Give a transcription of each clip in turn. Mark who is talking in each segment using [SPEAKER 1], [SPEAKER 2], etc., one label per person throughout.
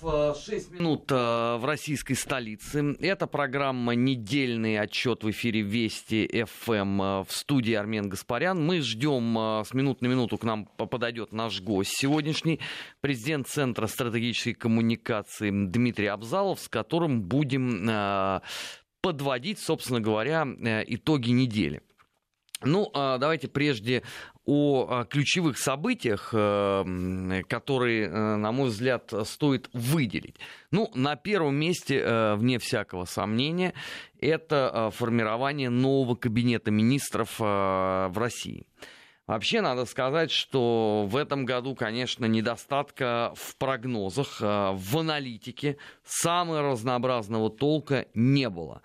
[SPEAKER 1] 6 э, минут э, в российской столице. Это программа «Недельный отчет» в эфире Вести ФМ эм, э, в студии Армен Гаспарян. Мы ждем, с минут на минуту к нам подойдет наш гость сегодняшний, президент Центра стратегической коммуникации Дмитрий Абзалов, с которым будем подводить, собственно говоря, итоги недели. Ну, а давайте прежде о ключевых событиях, э, которые, э, на мой взгляд, стоит выделить. Ну, на первом месте, э, вне всякого сомнения, это формирование нового кабинета министров в России. Вообще надо сказать, что в этом году, конечно, недостатка в прогнозах, в аналитике самого разнообразного толка не было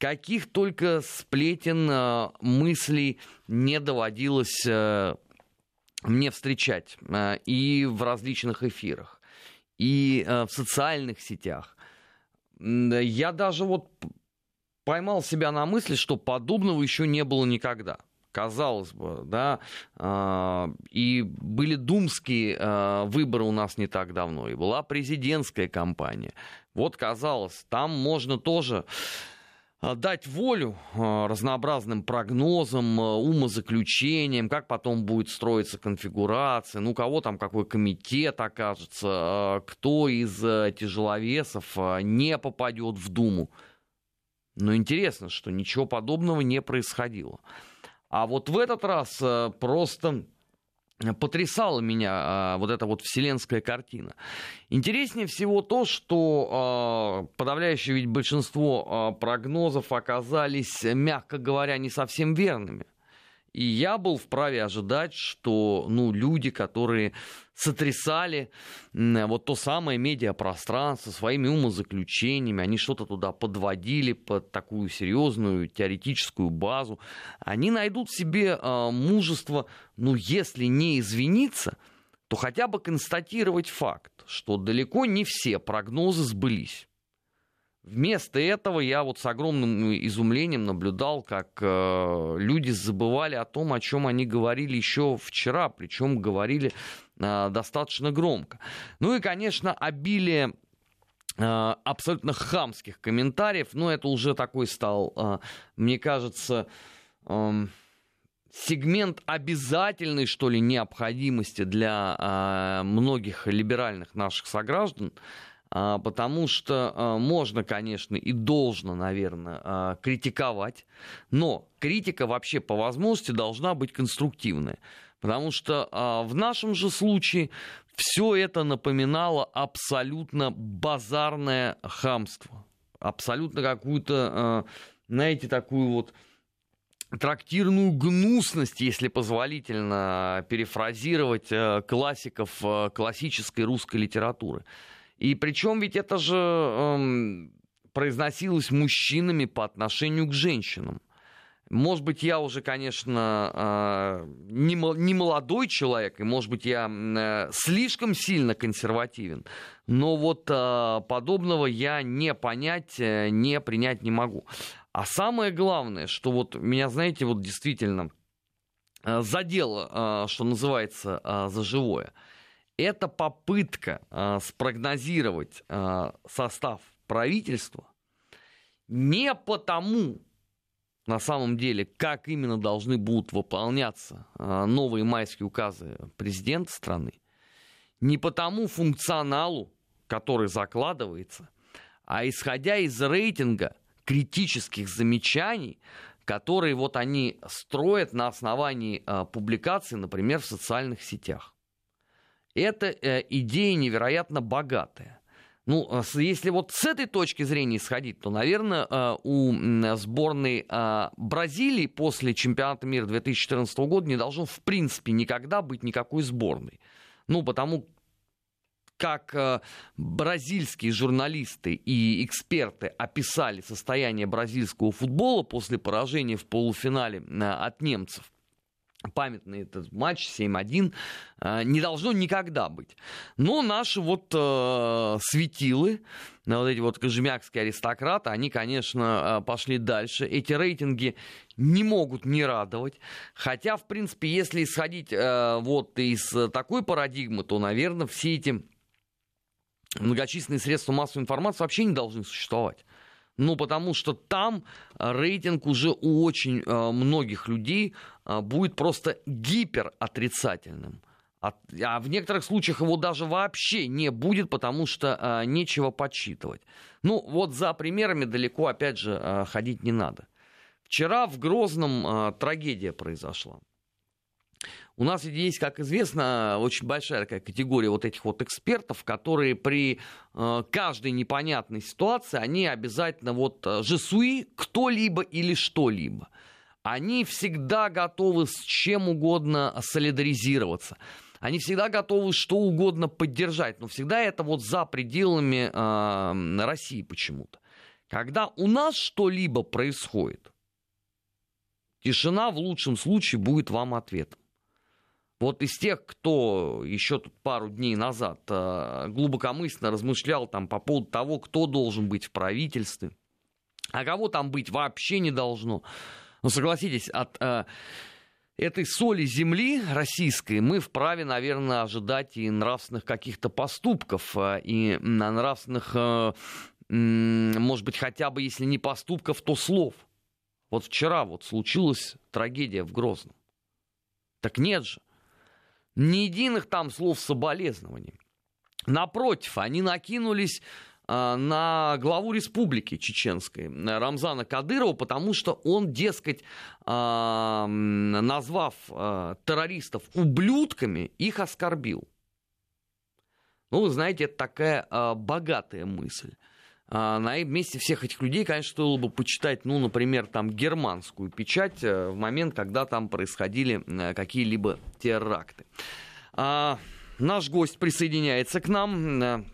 [SPEAKER 1] каких только сплетен, э, мыслей не доводилось э, мне встречать э, и в различных эфирах, и в социальных сетях. Я даже вот поймал себя на мысли, что подобного еще не было никогда. Казалось бы, да, и были думские выборы у нас не так давно, и была президентская кампания. Вот казалось, там можно тоже дать волю а, разнообразным прогнозам, а, умозаключениям, как потом будет строиться конфигурация, ну, кого там какой комитет окажется, кто из тяжеловесов не попадет в Думу. Но интересно, что ничего подобного не происходило. А вот в этот раз просто потрясала меня а, вот эта вот вселенская картина. Интереснее всего то, что а, подавляющее ведь большинство а, прогнозов оказались, мягко говоря, не совсем верными. И я был вправе ожидать, что ну, люди, которые сотрясали вот то самое медиапространство своими умозаключениями, они что-то туда подводили под такую серьезную теоретическую базу, они найдут в себе э, мужество, ну, если не извиниться, то хотя бы констатировать факт, что далеко не все прогнозы сбылись. Вместо этого я вот с огромным изумлением наблюдал, как э, люди забывали о том, о чем они говорили еще вчера, причем говорили э, достаточно громко. Ну и, конечно, обилие э, абсолютно хамских комментариев, ну это уже такой стал, э, мне кажется, э, сегмент обязательной, что ли, необходимости для э, многих либеральных наших сограждан. Потому что а, можно, конечно, и должно, наверное, а, критиковать, но критика вообще по возможности должна быть конструктивная. Потому что в нашем же случае все это напоминало абсолютно базарное хамство. Абсолютно какую-то, знаете, такую вот трактирную гнусность, если позволительно перефразировать классиков классической русской литературы. И причем ведь это же эм, произносилось мужчинами по отношению к женщинам. Может быть, я уже, конечно, э, не, молодой человек, и, может быть, я э, слишком сильно консервативен, но вот э, подобного я не понять, не принять не могу. А самое главное, что вот меня, знаете, вот действительно задело, что называется, за живое – это попытка э, спрогнозировать э, состав правительства не потому, на самом деле, как именно должны будут выполняться э, новые майские указы президента страны, не потому функционалу, который закладывается, а исходя из рейтинга критических замечаний, которые вот они строят на основании э, публикаций, например, в социальных сетях. Это э, идея невероятно богатая. Ну, а если вот с этой точки зрения исходить, то, наверное, э, у сборной э, Бразилии после чемпионата мира 2014 года не должно в принципе никогда быть никакой сборной. Ну, потому как э, бразильские журналисты и эксперты описали состояние бразильского футбола после поражения в полуфинале от немцев – памятный этот матч 7-1 э, не должно никогда быть. Но наши вот э, светилы, э, вот эти вот кожемякские аристократы, они, конечно, э, пошли дальше. Эти рейтинги не могут не радовать. Хотя, в принципе, если исходить э, вот из такой парадигмы, то, наверное, все эти многочисленные средства массовой информации вообще не должны существовать. Ну, потому что там рейтинг уже у очень э, многих людей э, будет просто гиперотрицательным. А, а в некоторых случаях его даже вообще не будет, потому что э, нечего подсчитывать. Ну, вот за примерами далеко, опять же, э, ходить не надо. Вчера в Грозном э, трагедия произошла. У нас есть, как известно, очень большая такая категория вот этих вот экспертов, которые при э, каждой непонятной ситуации, они обязательно вот э, жесуи кто-либо или что-либо. Они всегда готовы с чем угодно солидаризироваться. Они всегда готовы что угодно поддержать, но всегда это вот за пределами э, России почему-то. Когда у нас что-либо происходит, тишина в лучшем случае будет вам ответом. Вот из тех, кто еще тут пару дней назад э, глубокомысленно размышлял там по поводу того, кто должен быть в правительстве, а кого там быть вообще не должно. Ну, согласитесь, от э, этой соли земли российской мы вправе, наверное, ожидать и нравственных каких-то поступков, э, и нравственных, э, может быть, хотя бы, если не поступков, то слов. Вот вчера вот случилась трагедия в Грозном. Так нет же. Ни единых там слов соболезнований. Напротив, они накинулись а, на главу республики чеченской Рамзана Кадырова, потому что он, дескать, а, назвав а, террористов ублюдками, их оскорбил. Ну, вы знаете, это такая богатая мысль. На месте всех этих людей, конечно, стоило бы почитать, ну, например, там германскую печать э, в момент, когда там происходили э, какие-либо теракты. Наш гость присоединяется к нам. Э,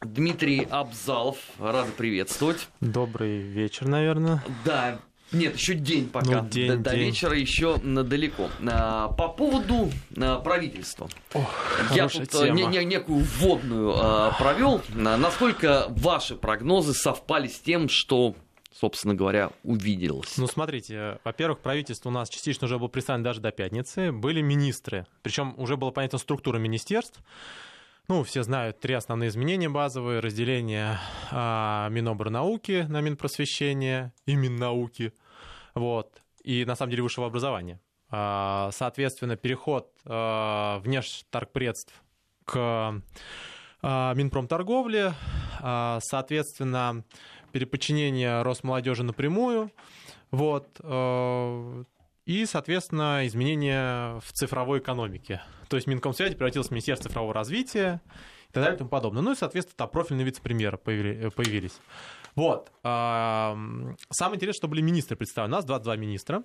[SPEAKER 1] Дмитрий Абзалов, рад приветствовать.
[SPEAKER 2] Добрый вечер, наверное.
[SPEAKER 1] Да, нет, еще день пока.
[SPEAKER 2] Ну, день,
[SPEAKER 1] до, до
[SPEAKER 2] день.
[SPEAKER 1] вечера еще далеко. А, по поводу а, правительства.
[SPEAKER 2] Ох,
[SPEAKER 1] Я тут а, не, не, некую вводную а, провел. Насколько ваши прогнозы совпали с тем, что собственно говоря, увиделось?
[SPEAKER 2] Ну, смотрите, во-первых, правительство у нас частично уже было представлено даже до пятницы. Были министры, причем уже была понятна структура министерств. Ну, все знают три основные изменения базовые. Разделение а, Минобрнауки на Минпросвещение и Миннауки. Вот. И, на самом деле, высшего образования. А, соответственно, переход а, внешторгпредств к а, Минпромторговле. А, соответственно, переподчинение Росмолодежи напрямую. Вот. И, соответственно, изменения в цифровой экономике. То есть Минкомсвязи превратилось в Министерство цифрового развития и так далее и тому подобное. Ну и, соответственно, там профильные вице-премьеры появились. Вот. Самое интересное, что были министры представлены. У нас 22 министра.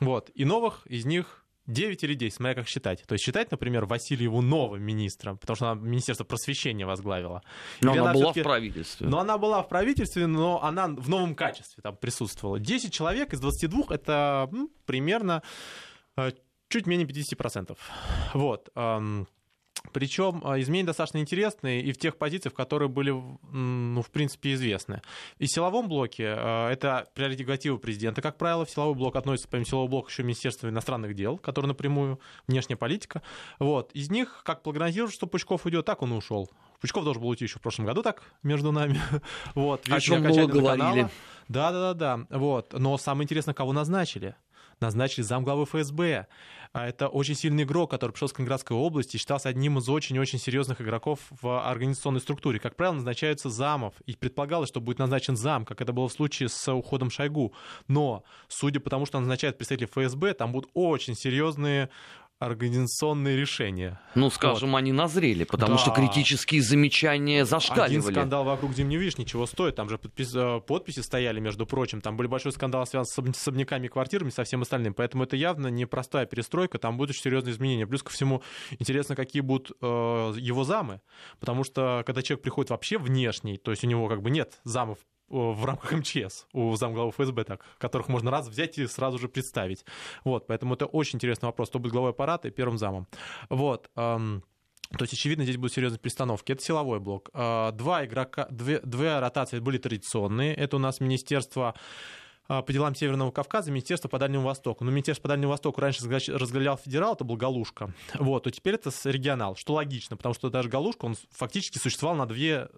[SPEAKER 2] Вот. И новых из них 9 или 10, смотря как считать. То есть считать, например, Васильеву новым министром, потому что она Министерство просвещения возглавила.
[SPEAKER 1] Но она, она была в правительстве.
[SPEAKER 2] Но она была в правительстве, но она в новом качестве там присутствовала. 10 человек из 22 это ну, примерно э, чуть менее 50%. Вот. Причем а, изменения достаточно интересные и в тех позициях, которые были, ну, в принципе, известны. И в силовом блоке а, это прерогатива президента, как правило. В силовой блок относится, помимо силового блока, еще Министерство иностранных дел, которое напрямую внешняя политика. Вот. Из них, как прогнозируют, что Пучков уйдет, так он и ушел. Пучков должен был уйти еще в прошлом году, так, между нами. вот.
[SPEAKER 1] О чем много говорили.
[SPEAKER 2] Да, да, да, да. Вот. Но самое интересное, кого назначили назначили замглавы ФСБ. А это очень сильный игрок, который пришел с Калининградской области и считался одним из очень-очень серьезных игроков в организационной структуре. Как правило, назначаются замов. И предполагалось, что будет назначен зам, как это было в случае с уходом Шойгу. Но, судя по тому, что назначают представителей ФСБ, там будут очень серьезные организационные решения.
[SPEAKER 1] Ну, скажем, вот. они назрели, потому да. что критические замечания зашкаливали.
[SPEAKER 2] Один скандал вокруг Зимней Вишни чего стоит, там же подпис... Э, подписи стояли, между прочим, там были большой скандал, связан с особняками и квартирами, со всем остальным, поэтому это явно не простая перестройка, там будут очень серьезные изменения. Плюс ко всему, интересно, какие будут э, его замы, потому что когда человек приходит вообще внешний, то есть у него как бы нет замов в рамках МЧС у замглавы ФСБ, так, которых можно раз взять и сразу же представить. Вот, поэтому это очень интересный вопрос, кто будет главой аппарата и первым замом. Вот. То есть, очевидно, здесь будут серьезные перестановки. Это силовой блок. Э, два игрока, две, две ротации были традиционные. Это у нас Министерство а, по делам Северного Кавказа, Министерство по Дальнему Востоку. Но Министерство по Дальнему Востоку раньше разглядел федерал, это был Галушка. Вот, то теперь это регионал, что логично, потому что даже Галушка, он фактически существовал на две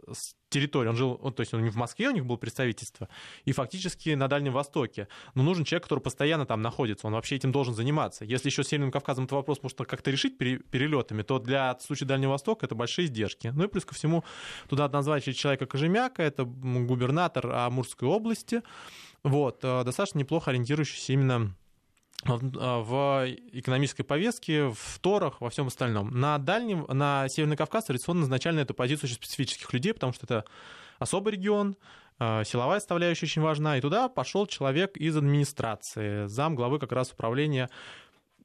[SPEAKER 2] территории. Он жил, то есть он не в Москве, у них было представительство, и фактически на Дальнем Востоке. Но нужен человек, который постоянно там находится, он вообще этим должен заниматься. Если еще с Северным Кавказом этот вопрос можно как-то решить перелетами, то для случая Дальнего Востока это большие издержки. Ну и плюс ко всему туда назначили человека Кожемяка, это губернатор Амурской области, вот, э, достаточно неплохо ориентирующийся именно в экономической повестке, в Торах, во всем остальном. На Дальнем, на Северный Кавказ традиционно изначально эту позицию очень специфических людей, потому что это особый регион, э, силовая составляющая очень важна, и туда пошел человек из администрации, зам главы как раз управления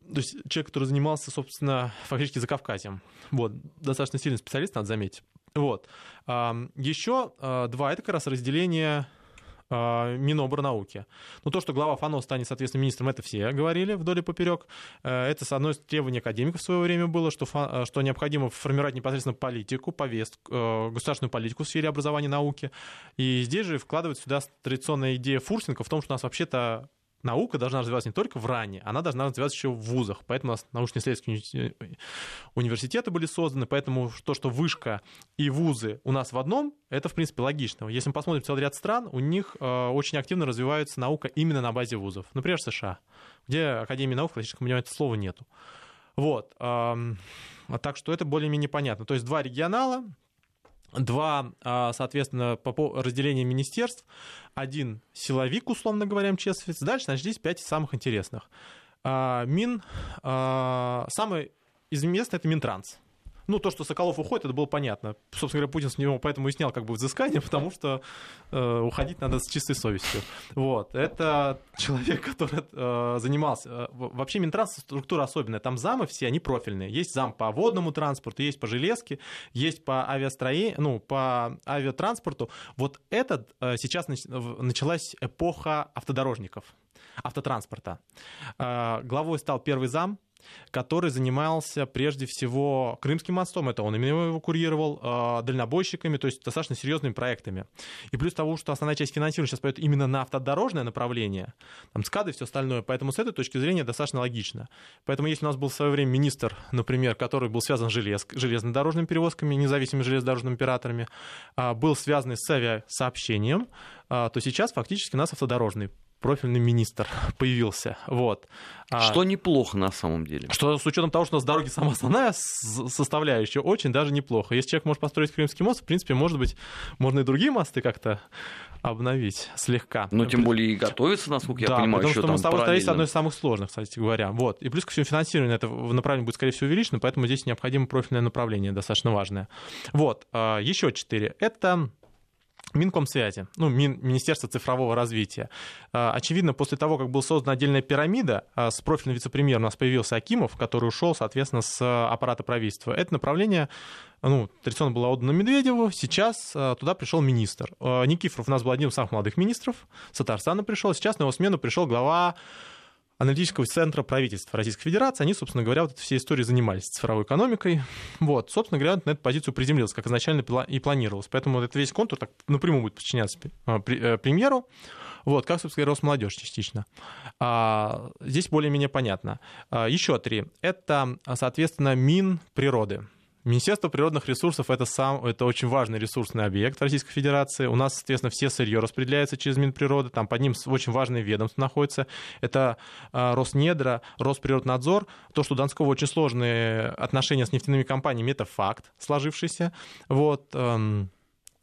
[SPEAKER 2] то есть человек, который занимался, собственно, фактически за Кавказем. Вот, достаточно сильный специалист, надо заметить. Вот. Еще э, два, это как раз разделение Миноборнауки. Ну, то, что глава ФАНО станет, соответственно, министром, это все говорили вдоль и поперек. Э, это, с одной стороны, требование академиков в свое время было, что, э, что необходимо формировать непосредственно политику, повестку, э, государственную политику в сфере образования и науки. И здесь же вкладывать сюда традиционная идея Фурсенко в том, что у нас вообще-то наука должна развиваться не только в РАНе, она должна развиваться еще в вузах. Поэтому у нас научно-исследовательские университеты были созданы, поэтому то, что вышка и вузы у нас в одном, это, в принципе, логично. Если мы посмотрим целый ряд стран, у них э, очень активно развивается наука именно на базе вузов. Например, США, где Академии наук в классическом понимании этого слова нету. Вот. Так что это более-менее понятно. То есть два регионала, два, а, соответственно, по разделения министерств, один силовик, условно говоря, МЧС, дальше, здесь пять самых интересных. А, Мин, а, самый известный это Минтранс. Ну, то, что Соколов уходит, это было понятно. Собственно говоря, Путин с него поэтому и снял как бы взыскание, потому что э, уходить надо с чистой совестью. Вот. Это человек, который э, занимался... Э, вообще Минтранс структура особенная. Там замы все, они профильные. Есть зам по водному транспорту, есть по железке, есть по авиастроению, ну, по авиатранспорту. Вот этот э, сейчас началась эпоха автодорожников, автотранспорта. Э, главой стал первый зам, который занимался прежде всего Крымским мостом, это он именно его курировал, а, дальнобойщиками, то есть достаточно серьезными проектами. И плюс того, что основная часть финансирования сейчас пойдет именно на автодорожное направление, там СКАДы и все остальное, поэтому с этой точки зрения достаточно логично. Поэтому если у нас был в свое время министр, например, который был связан с желез, железнодорожными перевозками, независимыми железнодорожными операторами, а, был связан с авиасообщением, а, то сейчас фактически у нас автодорожный профильный министр появился. Вот.
[SPEAKER 1] А что неплохо на самом деле.
[SPEAKER 2] Что с учетом того, что у нас дороги самая основная составляющая, очень даже неплохо. Если человек может построить Крымский мост, в принципе, может быть, можно и другие мосты как-то обновить слегка.
[SPEAKER 1] Ну, тем более и готовится, насколько да, я понимаю,
[SPEAKER 2] потому
[SPEAKER 1] что
[SPEAKER 2] мостовое строительство одно из самых сложных, кстати говоря. Вот. И плюс ко всему финансирование этого направления будет, скорее всего, увеличено, поэтому здесь необходимо профильное направление, достаточно важное. Вот. А, Еще четыре. Это Минкомсвязи, ну, Мин, Министерство цифрового развития. А, очевидно, после того, как была создана отдельная пирамида, а, с профильным вице-премьером у нас появился Акимов, который ушел, соответственно, с аппарата правительства. Это направление ну, традиционно было отдано Медведеву, сейчас а, туда пришел министр. Никифоров у нас был одним из самых молодых министров, с пришел, сейчас на его смену пришел глава аналитического центра правительства Российской Федерации. Они, собственно говоря, вот этой всей историей занимались цифровой экономикой. Вот, собственно говоря, на эту позицию приземлился, как изначально и планировалось. Поэтому вот этот весь контур так напрямую будет подчиняться а, э, премьеру. Вот, как, собственно говоря, Росмолодежь частично. А, здесь более-менее понятно. А, еще три. Это, соответственно, Мин природы. Министерство природных ресурсов это, сам, это очень важный ресурсный объект Российской Федерации. У нас, соответственно, все сырье распределяется через Минприроды. Там под ним очень важные ведомства находятся. Это э, Роснедра, Росприроднадзор. То, что у Донского очень сложные отношения с нефтяными компаниями, это факт сложившийся. Вот.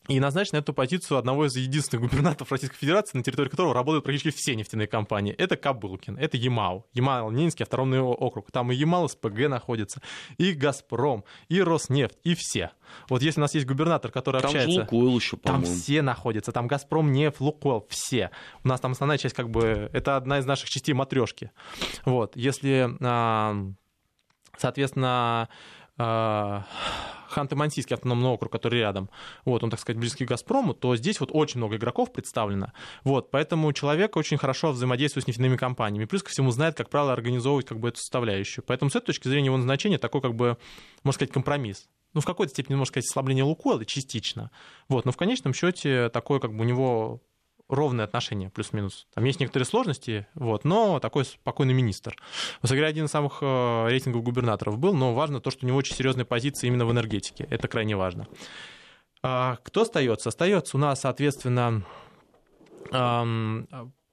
[SPEAKER 2] И назначен на эту позицию одного из единственных губернаторов Российской Федерации, на территории которого работают практически все нефтяные компании. Это Кабылкин, это Ямал. Ямал, Ленинский автономный округ. Там и Ямал, СПГ находится, и Газпром, и Роснефть, и все. Вот если у нас есть губернатор, который
[SPEAKER 1] там
[SPEAKER 2] общается...
[SPEAKER 1] Там Лукойл еще,
[SPEAKER 2] по-моему. Там все находятся, там Газпром, нефть, Лукойл, все. У нас там основная часть, как бы, это одна из наших частей матрешки. Вот, если, соответственно, а, Ханты-Мансийский автономный округ, который рядом, вот, он, так сказать, близкий к «Газпрому», то здесь вот очень много игроков представлено. Вот, поэтому человек очень хорошо взаимодействует с нефтяными компаниями. Плюс ко всему знает, как правило, организовывать как бы эту составляющую. Поэтому с этой точки зрения его назначение такой, как бы, можно сказать, компромисс. Ну, в какой-то степени, можно сказать, ослабление Лукойла частично. Вот, но в конечном счете такое, как бы, у него ровное отношение, плюс-минус. Там есть некоторые сложности, вот, но такой спокойный министр. Высоко один из самых э, рейтинговых губернаторов был, но важно то, что у него очень серьезные позиции именно в энергетике. Это крайне важно. А, кто остается? Остается у нас, соответственно,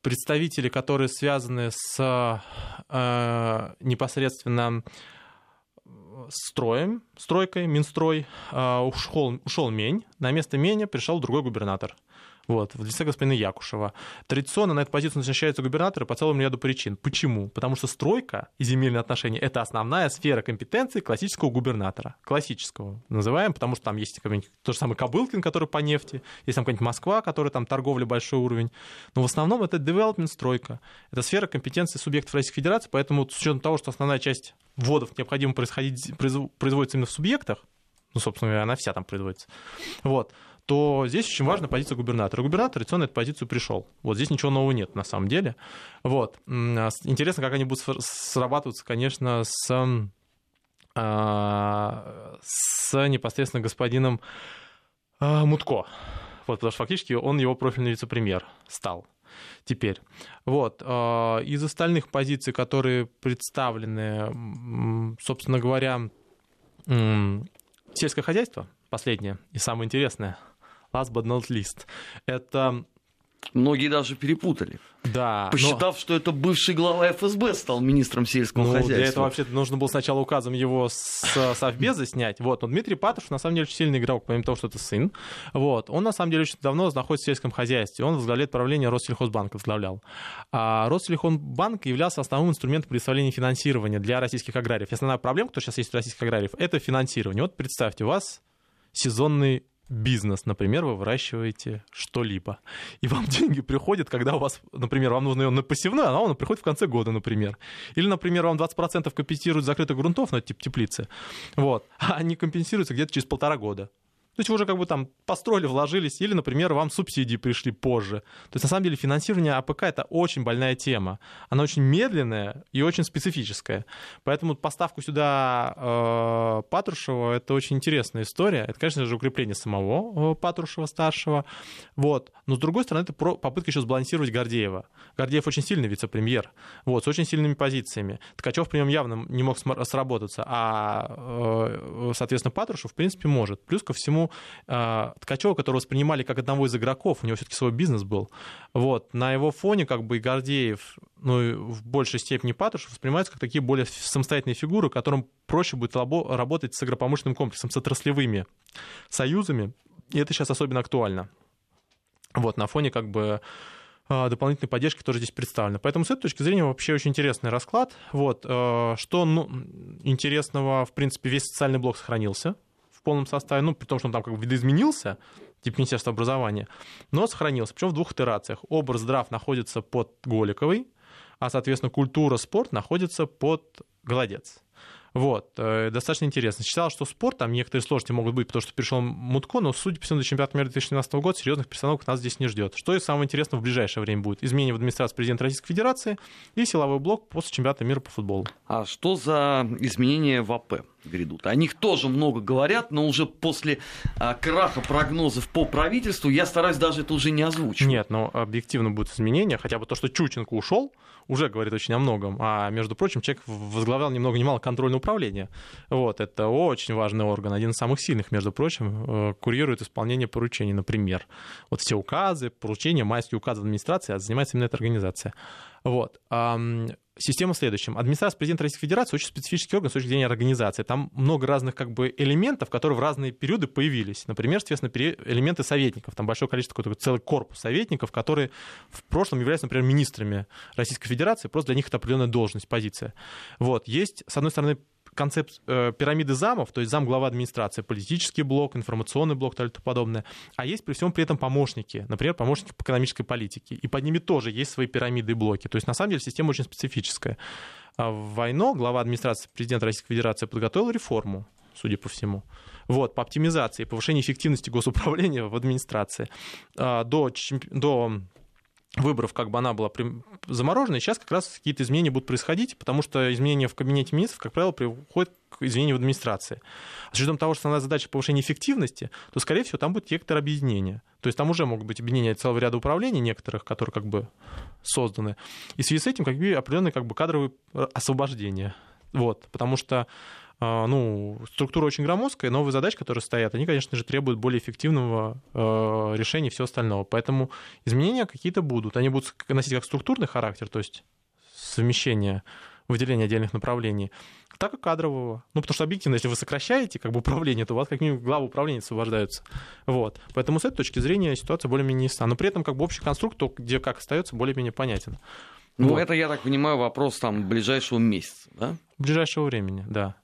[SPEAKER 2] представители, которые связаны с э, непосредственно строем, стройкой, Минстрой, а, ушел, ушел Мень, на место Меня пришел другой губернатор вот, в лице господина Якушева. Традиционно на эту позицию назначаются губернаторы по целому ряду причин. Почему? Потому что стройка и земельные отношения — это основная сфера компетенции классического губернатора. Классического называем, потому что там есть то же самое Кобылкин, который по нефти, есть там какая-нибудь Москва, которая там торговля большой уровень. Но в основном это development стройка. Это сфера компетенции субъектов Российской Федерации, поэтому с учетом того, что основная часть вводов необходимо происходить, производится именно в субъектах, ну, собственно говоря, она вся там производится, вот, то здесь очень важна позиция губернатора. Губернатор традиционно эту позицию пришел. Вот здесь ничего нового нет на самом деле. Вот. А интересно, как они будут срабатываться, конечно, с, а, с непосредственно господином а, Мутко. Вот, потому что фактически он его профильный вице-премьер стал теперь. Вот. Из остальных позиций, которые представлены, собственно говоря, сельское хозяйство, последнее и самое интересное – last but not least, это
[SPEAKER 1] Многие даже перепутали.
[SPEAKER 2] Да.
[SPEAKER 1] Посчитав, но... что это бывший глава ФСБ стал министром сельского ну, хозяйства.
[SPEAKER 2] Для этого вообще нужно было сначала указом его с Совбеза снять. Вот. Но Дмитрий Патрушев, на самом деле, очень сильный игрок, помимо того, что это сын. Вот. Он, на самом деле, очень давно находится в сельском хозяйстве. Он возглавляет правление Россельхозбанка, возглавлял. А Россельхозбанк являлся основным инструментом предоставления финансирования для российских аграриев. И основная проблема, которая сейчас есть у российских аграриев, это финансирование. Вот представьте, у вас сезонный бизнес, например, вы выращиваете что-либо, и вам деньги приходят, когда у вас, например, вам нужно на посевное, а оно приходит в конце года, например. Или, например, вам 20% компенсируют закрытых грунтов, ну типа теплицы, вот, а они компенсируются где-то через полтора года. То есть вы уже как бы там построили, вложились, или, например, вам субсидии пришли позже. То есть на самом деле финансирование АПК это очень больная тема. Она очень медленная и очень специфическая. Поэтому поставку сюда э, Патрушева это очень интересная история. Это, конечно же, укрепление самого э, Патрушева старшего. Вот. Но с другой стороны, это про попытка еще сбалансировать Гордеева. Гордеев очень сильный вице-премьер, вот, с очень сильными позициями. Ткачев при нем явно не мог сработаться, а, э, соответственно, Патрушев, в принципе, может. Плюс ко всему, э, Ткачева, которого воспринимали как одного из игроков, у него все-таки свой бизнес был. Вот, на его фоне как бы и Гордеев, ну и в большей степени Патрушев воспринимаются как такие более самостоятельные фигуры, которым проще будет работать с агропромышленным комплексом, с отраслевыми союзами, и это сейчас особенно актуально. Вот, на фоне как бы а, дополнительной поддержки тоже здесь представлена. Поэтому с этой точки зрения вообще очень интересный расклад. Вот, э, что ну, интересного, в принципе, весь социальный блок сохранился полном составе, ну, при том, что он там как бы видоизменился, типа Министерства образования, но сохранился, причем в двух итерациях. Образ здрав находится под Голиковой, а, соответственно, культура, спорт находится под Голодец. Вот, э, достаточно интересно. Читал, что спорт, там некоторые сложности могут быть, потому что перешел Мутко, но, судя по всему, до чемпионата мира 2017 года серьезных перестановок нас здесь не ждет. Что и самое интересное в ближайшее время будет? Изменение в администрации президента Российской Федерации и силовой блок после чемпионата мира по футболу.
[SPEAKER 1] А что за изменения в АП? Грядут. О них тоже много говорят, но уже после а, краха прогнозов по правительству я стараюсь даже это уже не озвучивать.
[SPEAKER 2] Нет, но объективно будут изменения, хотя бы то, что Чученко ушел, уже говорит очень о многом. А, между прочим, человек возглавлял ни много ни мало контрольное управление. Вот, это очень важный орган, один из самых сильных, между прочим, э, курирует исполнение поручений, например. Вот все указы, поручения, майские указы администрации, а занимается именно эта организация. Вот. Система в следующем. Администрация президента Российской Федерации очень специфический орган с точки зрения организации. Там много разных как бы, элементов, которые в разные периоды появились. Например, соответственно, элементы советников. Там большое количество, такой, целый корпус советников, которые в прошлом являются, например, министрами Российской Федерации. Просто для них это определенная должность, позиция. Вот. Есть, с одной стороны, концепт э, пирамиды замов, то есть зам глава администрации, политический блок, информационный блок и тому подобное. А есть при всем при этом помощники, например, помощники по экономической политике. И под ними тоже есть свои пирамиды и блоки. То есть на самом деле система очень специфическая. А в Войно, глава администрации президента Российской Федерации, подготовил реформу, судя по всему. Вот, по оптимизации, повышению эффективности госуправления в администрации. А, до, до выборов как бы она была заморожена, и сейчас как раз какие-то изменения будут происходить, потому что изменения в кабинете министров, как правило, приводят к изменению в администрации. А с учетом того, что основная задача повышения эффективности, то, скорее всего, там будет некоторые объединения. То есть там уже могут быть объединения целого ряда управлений некоторых, которые как бы созданы. И в связи с этим как бы определенные как бы кадровые освобождения. Вот, потому что ну, структура очень громоздкая, новые задачи, которые стоят, они, конечно же, требуют более эффективного э, решения и всего остального. Поэтому изменения какие-то будут. Они будут носить как структурный характер, то есть совмещение, выделение отдельных направлений, так и кадрового. Ну, потому что объективно, если вы сокращаете как бы управление, то у вас как минимум главы управления освобождаются. Вот. Поэтому с этой точки зрения ситуация более-менее ясна. Но при этом как бы общий конструкт, где как остается, более-менее понятен.
[SPEAKER 1] Ну, вот. это, я так понимаю, вопрос там ближайшего месяца, да?
[SPEAKER 2] Ближайшего времени, да.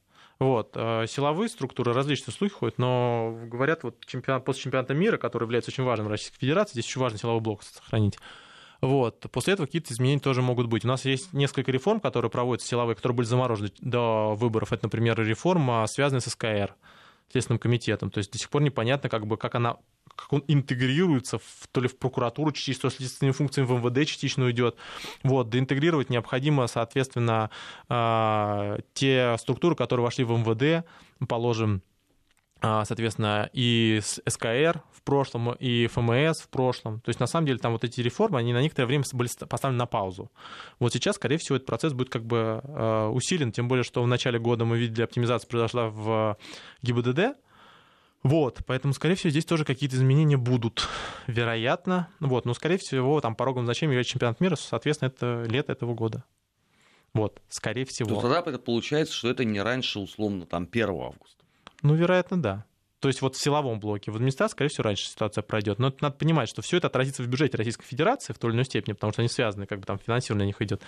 [SPEAKER 2] Вот. Э, силовые структуры, различные слухи ходят, но говорят, вот чемпионат, после чемпионата мира, который является очень важным в Российской Федерации, здесь очень важно силовой блок сохранить. Вот. После этого какие-то изменения тоже могут быть. У нас есть несколько реформ, которые проводятся силовые, которые были заморожены до выборов. Это, например, реформа, связанная с СКР, Следственным комитетом. То есть до сих пор непонятно, как, бы, как она как он интегрируется в, то ли в прокуратуру, частично следственными функциями в МВД частично уйдет. Вот, доинтегрировать необходимо, соответственно, а, те структуры, которые вошли в МВД, положим, а, соответственно, и СКР в прошлом, и ФМС в прошлом. То есть, на самом деле, там вот эти реформы, они на некоторое время были поставлены на паузу. Вот сейчас, скорее всего, этот процесс будет как бы а, усилен, тем более, что в начале года мы видели, оптимизация произошла в ГИБДД, вот, поэтому, скорее всего, здесь тоже какие-то изменения будут, вероятно. Вот, но, скорее всего, там пороговым значением является чемпионат мира, соответственно, это лето этого года. Вот, скорее всего.
[SPEAKER 1] То тогда это получается, что это не раньше, условно, там, 1 августа.
[SPEAKER 2] Ну, вероятно, да. То есть вот в силовом блоке, в администрации, скорее всего, раньше ситуация пройдет. Но надо понимать, что все это отразится в бюджете Российской Федерации в той или иной степени, потому что они связаны, как бы там финансирование на них идет.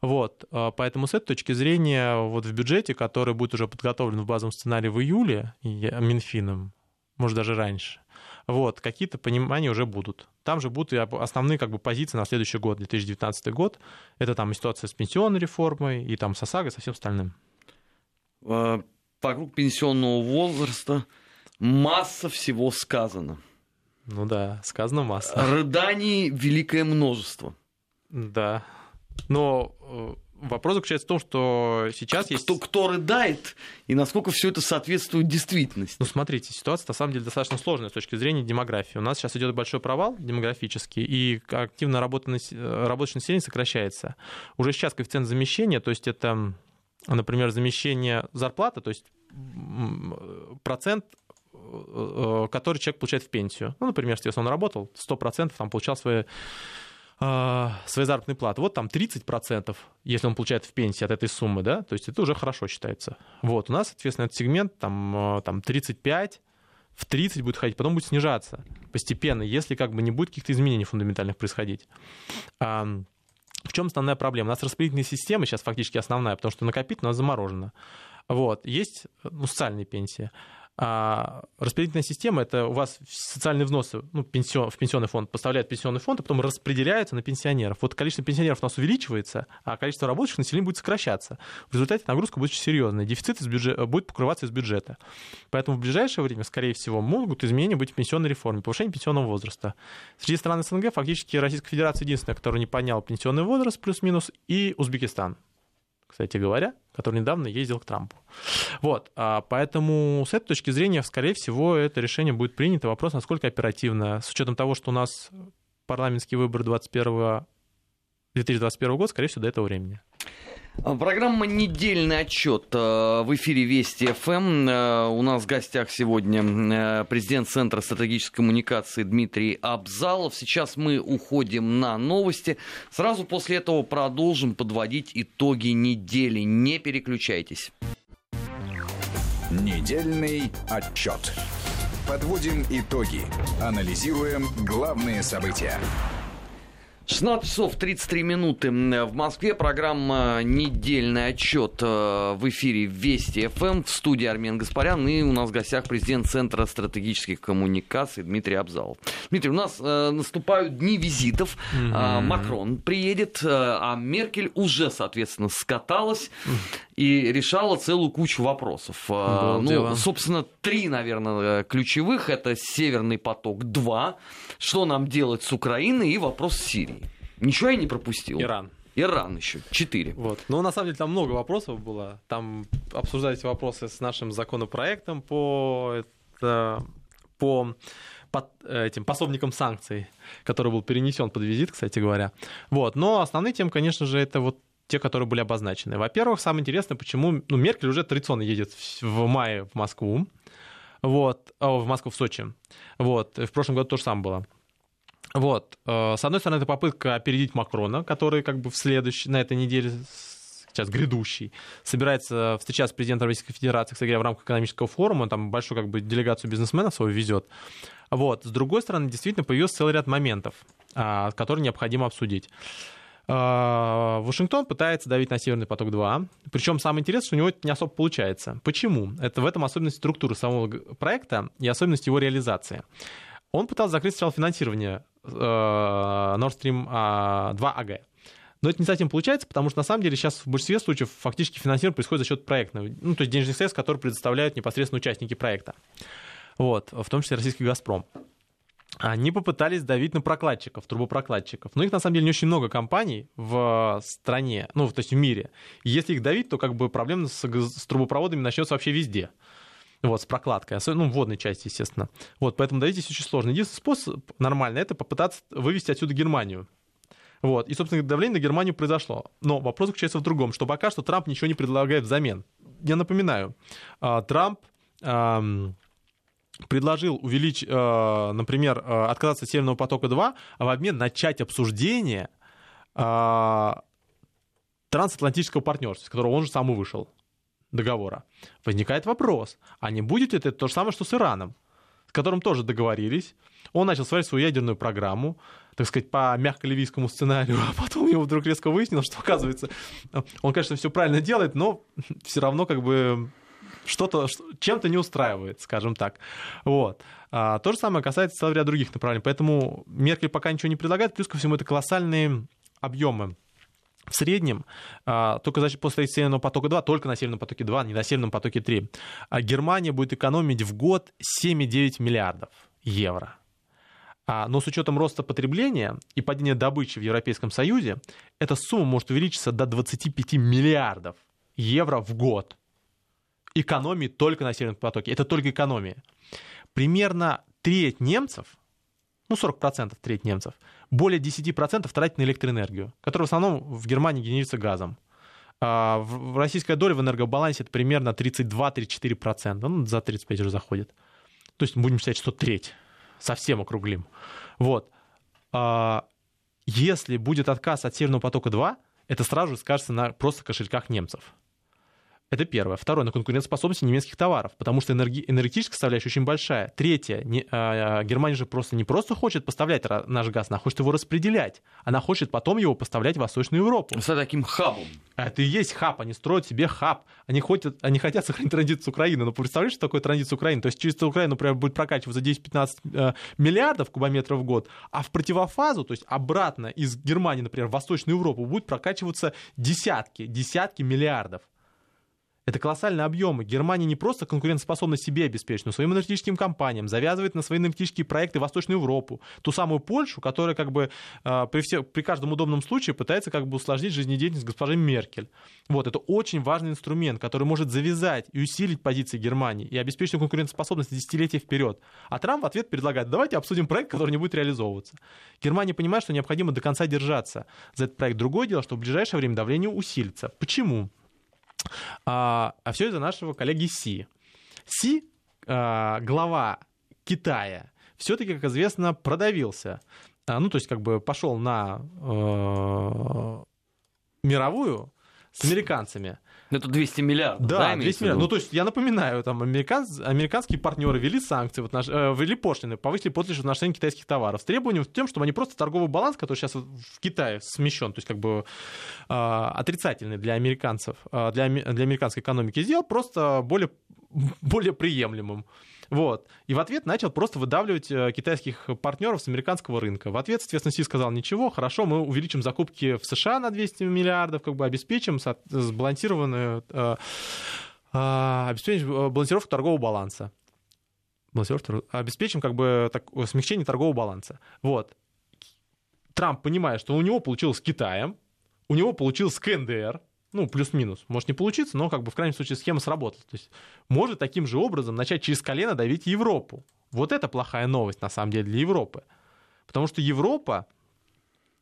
[SPEAKER 2] Вот. А, поэтому с этой точки зрения вот в бюджете, который будет уже подготовлен в базовом сценарии в июле Минфином, может даже раньше, вот, какие-то понимания уже будут. Там же будут и основные как бы, позиции на следующий год, 2019 год. Это там и ситуация с пенсионной реформой, и там с ОСАГО, со всем остальным.
[SPEAKER 1] А, вокруг пенсионного возраста масса всего сказано.
[SPEAKER 2] Ну да, сказано масса.
[SPEAKER 1] Рыданий великое множество.
[SPEAKER 2] Да. Но э, вопрос заключается в том, что сейчас
[SPEAKER 1] кто,
[SPEAKER 2] есть...
[SPEAKER 1] Кто, кто рыдает и насколько все это соответствует действительности?
[SPEAKER 2] Ну, смотрите, ситуация на самом деле достаточно сложная с точки зрения демографии. У нас сейчас идет большой провал демографический, и активно работающее население сокращается. Уже сейчас коэффициент замещения, то есть это, например, замещение зарплаты, то есть процент Э, который человек получает в пенсию. Ну, например, если он работал, 100% там получал свои а, своей заработной платы. Вот там 30%, если он получает в пенсии от этой суммы, да, то есть это уже хорошо считается. Вот, у нас, соответственно, этот сегмент там, э, там 35, в 30 будет ходить, потом будет снижаться постепенно, если как бы не будет каких-то изменений фундаментальных происходить. А, в чем основная проблема? У нас распределительная система сейчас фактически основная, потому что накопить у нас заморожено. Вот. Есть ну, социальные пенсии. А распределительная система это у вас социальные взносы ну, пенсион, в пенсионный фонд поставляет пенсионный фонд, а потом распределяются на пенсионеров. Вот количество пенсионеров у нас увеличивается, а количество рабочих населения будет сокращаться. В результате нагрузка будет очень серьезная. Дефицит из бюджета, будет покрываться из бюджета. Поэтому в ближайшее время, скорее всего, могут изменения быть в пенсионной реформе, повышение пенсионного возраста. Среди стран СНГ фактически Российская Федерация единственная, которая не подняла пенсионный возраст плюс-минус, и Узбекистан кстати говоря, который недавно ездил к Трампу. Вот, а поэтому с этой точки зрения, скорее всего, это решение будет принято. Вопрос, насколько оперативно, с учетом того, что у нас парламентский выбор 21 2021 года, скорее всего, до этого времени.
[SPEAKER 1] А, программа «Недельный отчет» э, в эфире Вести ФМ. Э, у нас в гостях сегодня э, президент Центра стратегической коммуникации Дмитрий Абзалов. Сейчас мы уходим на новости. Сразу после этого продолжим подводить итоги недели. Не переключайтесь.
[SPEAKER 3] Недельный отчет. Подводим итоги. Анализируем главные события.
[SPEAKER 1] 16 часов 33 минуты в Москве. Программа «Недельный отчет» э, в эфире Вести ФМ в студии Армен Гаспарян. И у нас в гостях президент Центра стратегических коммуникаций Дмитрий Абзалов. Дмитрий, у нас э, наступают дни визитов. Mm-hmm. Макрон приедет, э, а Меркель уже, соответственно, скаталась и решала целую кучу вопросов. Было ну, дело. собственно, три, наверное, ключевых. Это «Северный поток-2», что нам делать с Украиной и вопрос Сирии. Ничего я не пропустил.
[SPEAKER 2] Иран.
[SPEAKER 1] Иран еще. Четыре.
[SPEAKER 2] Вот. Но на самом деле там много вопросов было. Там обсуждались вопросы с нашим законопроектом по, это, по под этим пособникам санкций, который был перенесен под визит, кстати говоря. Вот. Но основные темы, конечно же, это вот те, которые были обозначены. Во-первых, самое интересное, почему ну, Меркель уже традиционно едет в мае в Москву, вот, в Москву, в Сочи. Вот, в прошлом году тоже самое было. Вот, э, с одной стороны, это попытка опередить Макрона, который как бы в следующей, на этой неделе сейчас грядущий, собирается встречаться с президентом Российской Федерации, кстати в рамках экономического форума, там большую как бы делегацию бизнесменов свою везет. Вот. С другой стороны, действительно появился целый ряд моментов, а, которые необходимо обсудить. А, Вашингтон пытается давить на Северный поток-2. Причем самое интересное, что у него это не особо получается. Почему? Это в этом особенность структуры самого проекта и особенность его реализации. Он пытался закрыть сначала финансирование э, Nord Stream 2 а, AG. Но это не совсем получается, потому что на самом деле сейчас в большинстве случаев фактически финансирование происходит за счет проектного, ну, то есть денежных средств, которые предоставляют непосредственно участники проекта. Вот, в том числе российский «Газпром». Они попытались давить на прокладчиков, трубопрокладчиков. Но их, на самом деле, не очень много компаний в стране, ну, то есть в мире. И если их давить, то как бы проблема с, с трубопроводами начнется вообще везде. Вот, с прокладкой, особенно, ну, в водной части, естественно. Вот, поэтому давить здесь очень сложно. Единственный способ нормально — это попытаться вывести отсюда Германию. Вот. И, собственно, давление на Германию произошло. Но вопрос заключается в другом, что пока что Трамп ничего не предлагает взамен. Я напоминаю, а, Трамп предложил увеличить, а, например, а, отказаться от Северного потока-2, а в обмен начать обсуждение трансатлантического партнерства, с которого он же сам и вышел договора. Возникает вопрос, а не будет ли это то же самое, что с Ираном, с которым тоже договорились, он начал свою свою ядерную программу, так сказать, по мягко-ливийскому сценарию, а потом его вдруг резко выяснилось, что, оказывается, он, конечно, все правильно делает, но все равно как бы что-то, чем-то не устраивает, скажем так. Вот. А, то же самое касается целого ряда других направлений. Поэтому Меркель пока ничего не предлагает, плюс ко всему это колоссальные объемы. В среднем, а, только значит, после Северного потока 2, только на Северном потоке 2, не на Северном потоке 3, а Германия будет экономить в год 7,9 миллиардов евро. А, но с учетом роста потребления и падения добычи в Европейском Союзе, эта сумма может увеличиться до 25 миллиардов евро в год. Экономии только на Северном потоке. Это только экономия. Примерно треть немцев, ну 40% треть немцев, более 10% тратит на электроэнергию, которая в основном в Германии генерится газом. А российская доля в энергобалансе это примерно 32-34%, ну, за 35 уже заходит. То есть будем считать, что треть совсем округлим. Вот. А, если будет отказ от Северного потока-2, это сразу же скажется на просто кошельках немцев. Это первое. Второе, на конкурентоспособности немецких товаров, потому что энерги- энергетическая составляющая очень большая. Третье, не, а, Германия же просто не просто хочет поставлять наш газ, она хочет его распределять. Она хочет потом его поставлять в Восточную Европу.
[SPEAKER 1] С таким хабом.
[SPEAKER 2] Это и есть хаб, они строят себе хаб. Они, хотят, они хотят сохранить транзит с Украины, но представляешь, что такое транзит с Украины? То есть через Украину, например, будет прокачиваться 10-15 э, миллиардов кубометров в год, а в противофазу, то есть обратно из Германии, например, в Восточную Европу будет прокачиваться десятки, десятки миллиардов. Это колоссальные объемы. Германия не просто конкурентоспособна себе обеспечить, но своим энергетическим компаниям завязывает на свои энергетические проекты Восточную Европу. Ту самую Польшу, которая как бы э, при, все, при каждом удобном случае пытается как бы усложнить жизнедеятельность госпожи Меркель. Вот, это очень важный инструмент, который может завязать и усилить позиции Германии и обеспечить конкурентоспособность десятилетия вперед. А Трамп в ответ предлагает, давайте обсудим проект, который не будет реализовываться. Германия понимает, что необходимо до конца держаться за этот проект. Другое дело, что в ближайшее время давление усилится. Почему? А, а все из-за нашего коллеги Си. Си, а, глава Китая, все-таки, как известно, продавился. А, ну, то есть, как бы пошел на э, мировую с американцами.
[SPEAKER 1] Это 200 миллиардов.
[SPEAKER 2] Да, да 200 миллиардов. Ну, то есть, я напоминаю, там американ... американские партнеры ввели санкции, вот наш... э, ввели пошлины, повысили пошлины в отношении китайских товаров с требованием тем, чтобы они просто торговый баланс, который сейчас в Китае смещен, то есть как бы э, отрицательный для американцев, э, для, для американской экономики, сделал просто более, более приемлемым. Вот. И в ответ начал просто выдавливать э, китайских партнеров с американского рынка. В ответ, соответственно, Си сказал, ничего, хорошо, мы увеличим закупки в США на 200 миллиардов, как бы обеспечим сбалансированную э, э, обеспечим балансировку торгового баланса. Балансировку, обеспечим как бы так, смягчение торгового баланса. Вот. Трамп понимает, что у него получилось с Китаем, у него получилось с КНДР, ну, плюс-минус. Может не получиться, но, как бы, в крайнем случае, схема сработала. То есть может таким же образом начать через колено давить Европу. Вот это плохая новость, на самом деле, для Европы. Потому что Европа,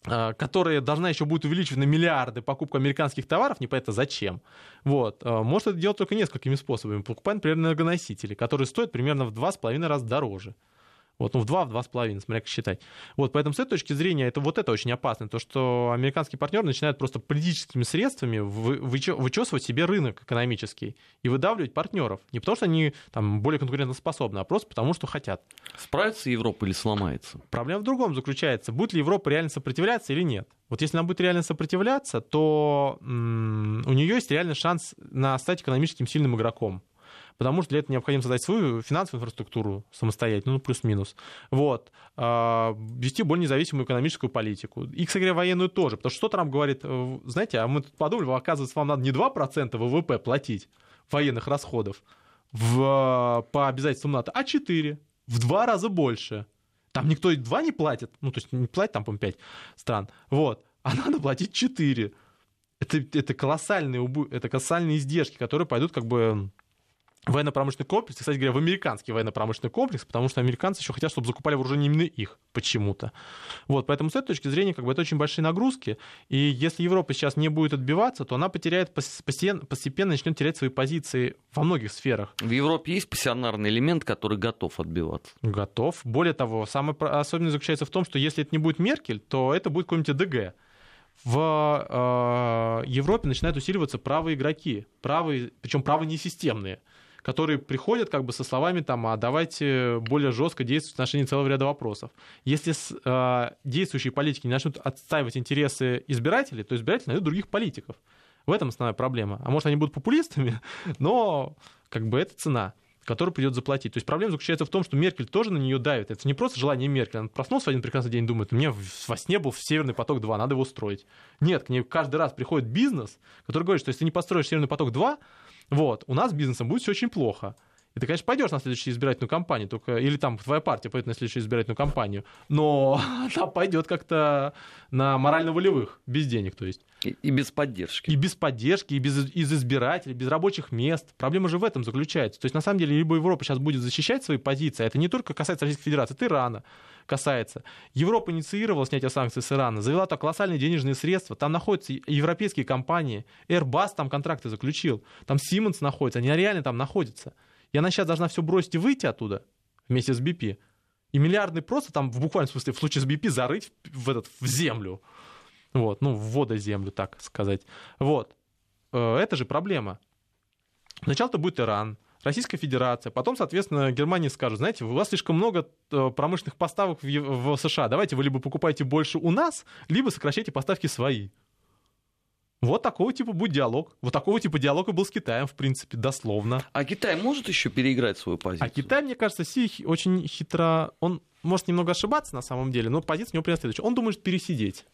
[SPEAKER 2] а, которая должна еще будет увеличивать на миллиарды покупку американских товаров, непонятно зачем, вот, а, может это делать только несколькими способами. Покупать, например, энергоносители, которые стоят примерно в два с половиной раза дороже. Вот, ну, в два, в два с половиной, смотря как считать. Вот, поэтому с этой точки зрения это, вот это очень опасно, то, что американские партнеры начинают просто политическими средствами вычесывать себе рынок экономический и выдавливать партнеров. Не потому, что они там более конкурентоспособны, а просто потому, что хотят.
[SPEAKER 1] Справится Европа или сломается?
[SPEAKER 2] Проблема в другом заключается. Будет ли Европа реально сопротивляться или нет? Вот если она будет реально сопротивляться, то м- у нее есть реальный шанс на стать экономическим сильным игроком потому что для этого необходимо создать свою финансовую инфраструктуру самостоятельно, ну, плюс-минус. Вот. А, вести более независимую экономическую политику. И, кстати военную тоже. Потому что что Трамп говорит, э, знаете, а мы тут подумали, оказывается, вам надо не 2% ВВП платить военных расходов в, по обязательствам НАТО, а 4. В два раза больше. Там никто и 2 не платит. Ну, то есть не платит там, по-моему, 5 стран. Вот. А надо платить 4. Это, это, колоссальные, это колоссальные издержки, которые пойдут как бы военно-промышленный комплекс, кстати говоря, в американский военно-промышленный комплекс, потому что американцы еще хотят, чтобы закупали вооружение именно их почему-то. Вот, поэтому с этой точки зрения как бы это очень большие нагрузки, и если Европа сейчас не будет отбиваться, то она потеряет, постепенно, постепенно начнет терять свои позиции во многих сферах.
[SPEAKER 1] В Европе есть пассионарный элемент, который готов отбиваться?
[SPEAKER 2] Готов. Более того, самое особенное заключается в том, что если это не будет Меркель, то это будет какой-нибудь ДГ в э, Европе начинают усиливаться правые игроки, правые, причем правые несистемные которые приходят как бы со словами там, а давайте более жестко действовать в отношении целого ряда вопросов. Если э, действующие политики не начнут отстаивать интересы избирателей, то избиратели найдут других политиков. В этом основная проблема. А может, они будут популистами, но как бы это цена которую придется заплатить. То есть проблема заключается в том, что Меркель тоже на нее давит. Это не просто желание Меркель. Она проснулся в один прекрасный день и думает, мне во сне был Северный поток-2, надо его строить. Нет, к ней каждый раз приходит бизнес, который говорит, что если ты не построишь Северный поток-2, вот, у нас с бизнесом будет все очень плохо. И ты, конечно, пойдешь на следующую избирательную кампанию, только, или там твоя партия пойдет на следующую избирательную кампанию, но она пойдет как-то на морально-волевых, без денег, то есть.
[SPEAKER 1] И, и без поддержки.
[SPEAKER 2] И без поддержки, и без из избирателей, без рабочих мест. Проблема же в этом заключается. То есть, на самом деле, либо Европа сейчас будет защищать свои позиции, а это не только касается Российской Федерации, это Ирана касается. Европа инициировала снятие санкций с Ирана, завела так колоссальные денежные средства. Там находятся европейские компании. Airbus там контракты заключил. Там Siemens находится. Они реально там находятся. И она сейчас должна все бросить и выйти оттуда вместе с BP. И миллиардный просто там в буквальном смысле в случае с BP зарыть в, этот, в землю. Вот, ну, в водоземлю, так сказать. Вот. Э, это же проблема. Сначала-то будет Иран, Российская Федерация, потом, соответственно, Германия скажет, знаете, у вас слишком много э, промышленных поставок в, в США, давайте вы либо покупаете больше у нас, либо сокращайте поставки свои. Вот такого типа будет диалог. Вот такого типа диалог и был с Китаем, в принципе, дословно.
[SPEAKER 1] А Китай может еще переиграть свою позицию?
[SPEAKER 2] А Китай, мне кажется, си очень хитро... Он может немного ошибаться на самом деле, но позиция у него примерно следующая. Он думает пересидеть.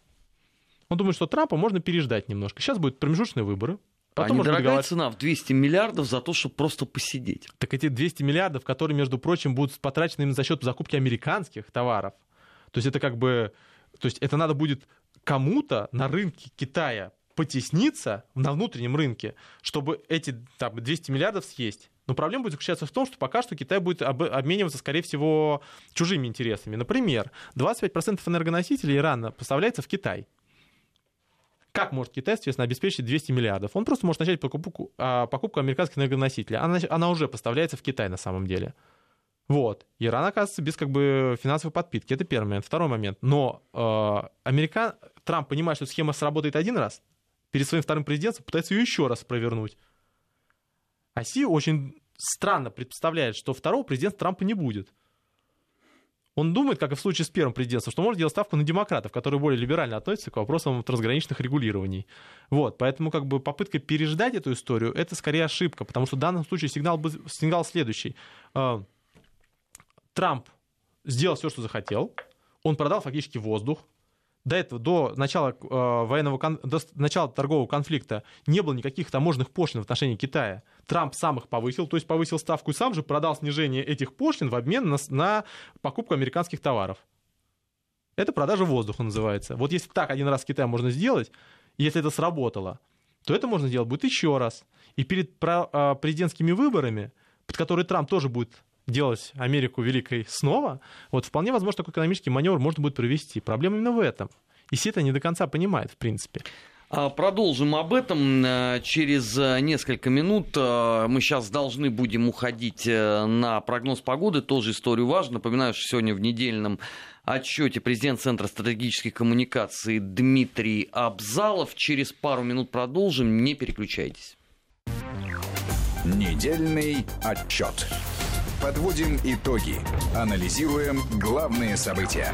[SPEAKER 2] Он думает, что Трампа можно переждать немножко. Сейчас будут промежуточные выборы.
[SPEAKER 1] Потом а недорогая цена в 200 миллиардов за то, чтобы просто посидеть.
[SPEAKER 2] Так эти 200 миллиардов, которые, между прочим, будут потрачены именно за счет закупки американских товаров. То есть это как бы... То есть это надо будет кому-то на рынке Китая потесниться на внутреннем рынке, чтобы эти там, 200 миллиардов съесть. Но проблема будет заключаться в том, что пока что Китай будет об, обмениваться, скорее всего, чужими интересами. Например, 25% энергоносителей Ирана поставляется в Китай. Как может Китай, соответственно, обеспечить 200 миллиардов? Он просто может начать покупку, а, покупку американских энергоносителей. Она, она уже поставляется в Китай на самом деле. Вот. Иран оказывается без как бы финансовой подпитки. Это первый момент. Второй момент. Но э, Американ... Трамп понимает, что схема сработает один раз, перед своим вторым президентом пытается ее еще раз провернуть. А Си очень странно представляет, что второго президента Трампа не будет. Он думает, как и в случае с первым президентом, что может делать ставку на демократов, которые более либерально относятся к вопросам трансграничных регулирований. Вот, поэтому как бы попытка переждать эту историю, это скорее ошибка, потому что в данном случае сигнал, сигнал следующий. А, Трамп сделал все, что захотел, он продал фактически воздух, до этого, до начала, э, военного, до начала торгового конфликта не было никаких таможенных пошлин в отношении Китая. Трамп сам их повысил, то есть повысил ставку и сам же продал снижение этих пошлин в обмен на, на покупку американских товаров. Это продажа воздуха называется. Вот если так один раз в Китае можно сделать, если это сработало, то это можно сделать будет еще раз. И перед а, президентскими выборами, под которые Трамп тоже будет делать Америку великой снова, вот вполне возможно такой экономический маневр можно будет провести. Проблема именно в этом. И все это не до конца понимает, в принципе.
[SPEAKER 1] А, продолжим об этом э, через э, несколько минут. Э, мы сейчас должны будем уходить на прогноз погоды. Тоже историю важно. Напоминаю, что сегодня в недельном отчете президент Центра стратегических коммуникаций Дмитрий Абзалов. Через пару минут продолжим. Не переключайтесь.
[SPEAKER 3] Недельный отчет. Подводим итоги. Анализируем главные события.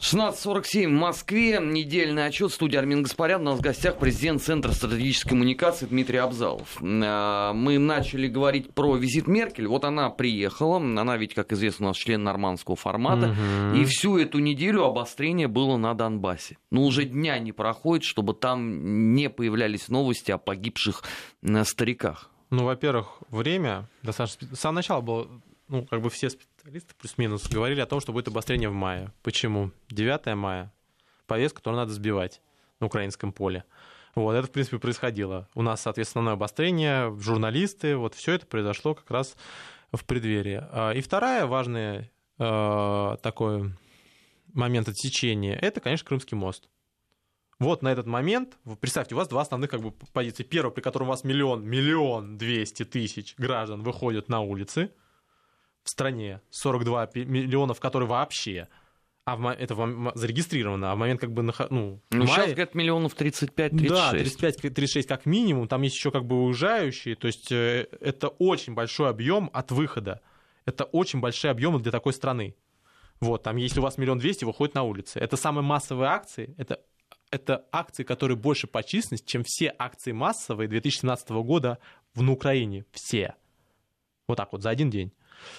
[SPEAKER 1] 16.47 в Москве. Недельный отчет. Студия Армин Гаспарян. У нас в гостях президент Центра стратегической коммуникации Дмитрий Абзалов. А, мы начали говорить про визит Меркель. Вот она приехала. Она ведь, как известно, у нас член нормандского формата. Угу. И всю эту неделю обострение было на Донбассе. Но уже дня не проходит, чтобы там не появлялись новости о погибших стариках.
[SPEAKER 2] Ну, во-первых, время достаточно... С самого начала было ну, как бы все специалисты плюс-минус говорили о том, что будет обострение в мае. Почему? 9 мая. Повестка, которую надо сбивать на украинском поле. Вот, это, в принципе, происходило. У нас, соответственно, обострение, журналисты, вот все это произошло как раз в преддверии. А, и вторая важная э, такой момент отсечения, это, конечно, Крымский мост. Вот на этот момент, представьте, у вас два основных как бы позиции. Первая, при котором у вас миллион, миллион двести тысяч граждан выходят на улицы – в стране 42 миллионов, которые вообще а в, это зарегистрировано, а в момент как бы... Ну,
[SPEAKER 1] ну мае... сейчас, говорят, миллионов 35-36.
[SPEAKER 2] Да, 35-36 как минимум, там есть еще как бы уезжающие, то есть э, это очень большой объем от выхода. Это очень большие объемы для такой страны. Вот, там, если у вас миллион двести, выходит на улицы. Это самые массовые акции, это, это акции, которые больше по численности, чем все акции массовые 2017 года в, на Украине. Все. Вот так вот, за один день.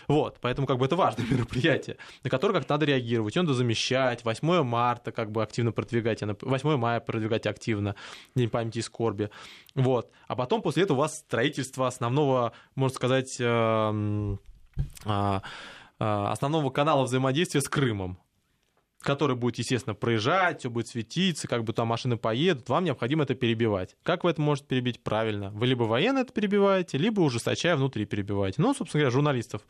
[SPEAKER 2] Вот, поэтому как бы это важное мероприятие, на которое как надо реагировать. Надо замещать. 8 марта как бы активно продвигать, 8 мая продвигать активно, День памяти и скорби. Вот. А потом после этого у вас строительство основного, можно сказать, эм, а, а, основного канала взаимодействия с Крымом который будет, естественно, проезжать, все будет светиться, как бы там машины поедут, вам необходимо это перебивать. Как вы это можете перебить правильно? Вы либо военно это перебиваете, либо ужесточая внутри перебиваете. Ну, собственно говоря, журналистов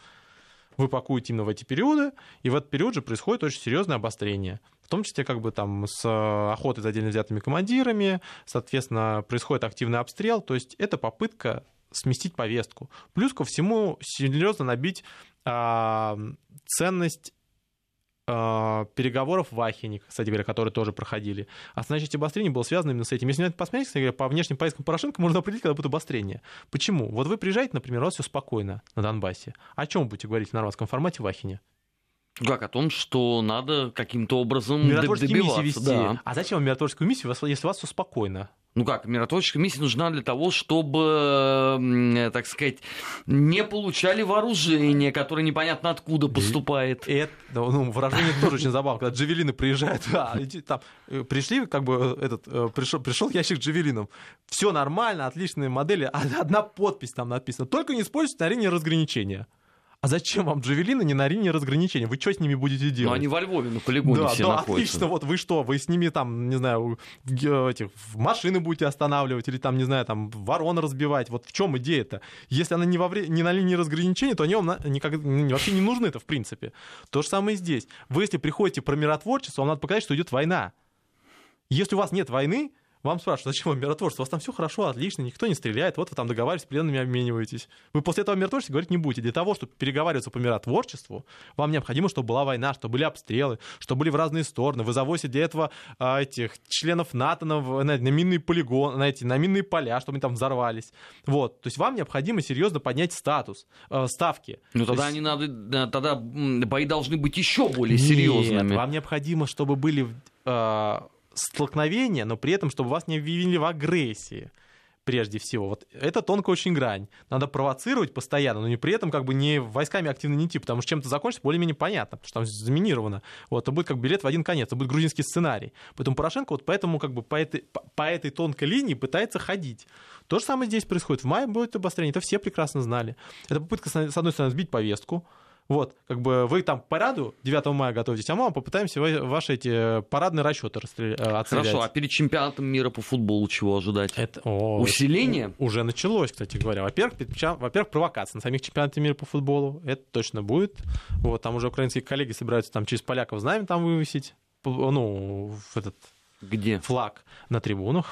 [SPEAKER 2] вы пакуете именно в эти периоды, и в этот период же происходит очень серьезное обострение. В том числе как бы там с охотой за отдельно взятыми командирами, соответственно, происходит активный обстрел, то есть это попытка сместить повестку. Плюс ко всему серьезно набить а, ценность переговоров в Ахине, кстати говоря, которые тоже проходили. Основная часть обострения была связана именно с этим. Если на это посмотреть, кстати говоря, по внешним поездкам Порошенко можно определить, когда будет обострение. Почему? Вот вы приезжаете, например, у вас все спокойно на Донбассе. О чем будете говорить в нормандском формате в Ахине?
[SPEAKER 1] Как о том, что надо каким-то образом добиваться.
[SPEAKER 2] Вести. Да. А зачем вам миротворческую миссию, если у вас все спокойно?
[SPEAKER 1] Ну как, миротворческая миссия нужна для того, чтобы, так сказать, не получали вооружение, которое непонятно откуда поступает.
[SPEAKER 2] И это, ну, выражение тоже очень забавно, когда джавелины приезжают, а, там, э, пришли, как бы, этот, э, пришел, пришел ящик джавелинов, все нормально, отличные модели, а одна подпись там написана, только не используйте на линии разграничения а зачем вам джавелины не на линии разграничения? Вы что с ними будете делать? Ну,
[SPEAKER 1] они во Львове на полигоне да, все да, находятся.
[SPEAKER 2] отлично, вот вы что, вы с ними там, не знаю, этих, машины будете останавливать или там, не знаю, там ворон разбивать. Вот в чем идея-то? Если она не, во вре... не на линии разграничения, то они вам никак... вообще не нужны это в принципе. То же самое и здесь. Вы, если приходите про миротворчество, вам надо показать, что идет война. Если у вас нет войны, вам спрашивают, зачем вам миротворчество? У вас там все хорошо, отлично, никто не стреляет, вот вы там договариваетесь, пленными обмениваетесь. Вы после этого миротворчества говорить не будете. Для того, чтобы переговариваться по миротворчеству, вам необходимо, чтобы была война, чтобы были обстрелы, чтобы были в разные стороны. Вы завозите для этого а, этих членов НАТО на, на, на минные полигоны, на, эти, на минные поля, чтобы они там взорвались. Вот. То есть вам необходимо серьезно поднять статус, э, ставки.
[SPEAKER 1] Ну тогда
[SPEAKER 2] есть...
[SPEAKER 1] они надо, тогда бои должны быть еще более серьезными.
[SPEAKER 2] Нет, вам необходимо, чтобы были э, столкновения, но при этом, чтобы вас не обвинили в агрессии прежде всего. Вот это тонкая очень грань. Надо провоцировать постоянно, но не при этом как бы не войсками активно не идти, потому что чем-то закончится более-менее понятно, потому что там заминировано. Вот, это будет как билет в один конец, это будет грузинский сценарий. Поэтому Порошенко вот поэтому как бы по этой, по этой тонкой линии пытается ходить. То же самое здесь происходит. В мае будет обострение, это все прекрасно знали. Это попытка, с одной стороны, сбить повестку, Вот, как бы вы там к параду 9 мая готовитесь, а мы попытаемся ваши эти парадные расчеты расстрелять. Э,
[SPEAKER 1] Хорошо, а перед чемпионатом мира по футболу чего ожидать?
[SPEAKER 2] Это, о,
[SPEAKER 1] Усиление?
[SPEAKER 2] Уже началось, кстати говоря. Во-первых, во-первых, провокация на самих чемпионатах мира по футболу. Это точно будет. Вот, там уже украинские коллеги собираются там через поляков знамя там вывесить. Ну, в этот
[SPEAKER 1] Где?
[SPEAKER 2] флаг на трибунах.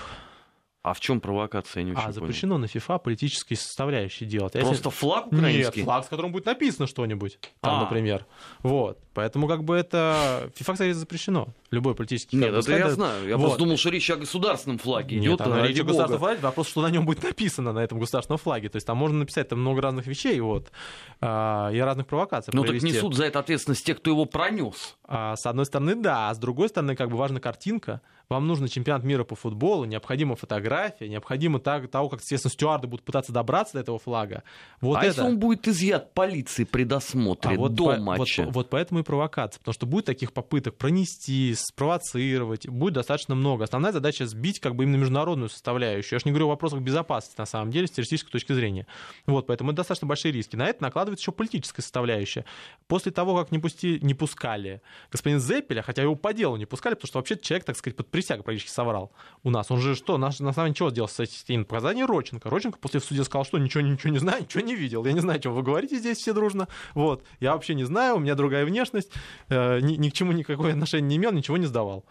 [SPEAKER 1] А в чем провокация? Я не очень
[SPEAKER 2] а запрещено на FIFA политические составляющие делать. А
[SPEAKER 1] Просто если... флаг украинский?
[SPEAKER 2] Нет, флаг, с которым будет написано что-нибудь, там, а. например. Вот. Поэтому как бы это... FIFA, кстати, запрещено. Любой политический
[SPEAKER 1] Нет, это я знаю. Я вот. просто думал, что речь о государственном флаге
[SPEAKER 2] Нет, идет. Нет, речь о государственном флаге. Вопрос, что на нем будет написано, на этом государственном флаге. То есть там можно написать там много разных вещей, вот, а, и разных провокаций.
[SPEAKER 1] Ну так несут за это ответственность те, кто его пронес.
[SPEAKER 2] А, с одной стороны, да. А с другой стороны, как бы важна картинка вам нужен чемпионат мира по футболу, необходима фотография, необходимо так, того, как, естественно, стюарды будут пытаться добраться до этого флага. Вот
[SPEAKER 1] а
[SPEAKER 2] это...
[SPEAKER 1] если он будет изъят полиции при досмотре а вот до по... матча?
[SPEAKER 2] Вот, вот поэтому и провокация, потому что будет таких попыток пронести, спровоцировать, будет достаточно много. Основная задача сбить как бы именно международную составляющую. Я же не говорю о вопросах безопасности, на самом деле, с террористической точки зрения. Вот, поэтому это достаточно большие риски. На это накладывается еще политическая составляющая. После того, как не, пусти... не пускали господин Зеппеля, хотя его по делу не пускали, потому что вообще человек, так сказать, под присягу практически соврал у нас. Он же что, на, на основании чего сделал статистические показания? Родченко. Родченко после в суде сказал, что ничего, ничего не знаю, ничего не видел. Я не знаю, о чем вы говорите здесь все дружно. Вот. Я вообще не знаю, у меня другая внешность, э, ни, ни к чему никакое отношение не имел, ничего не сдавал.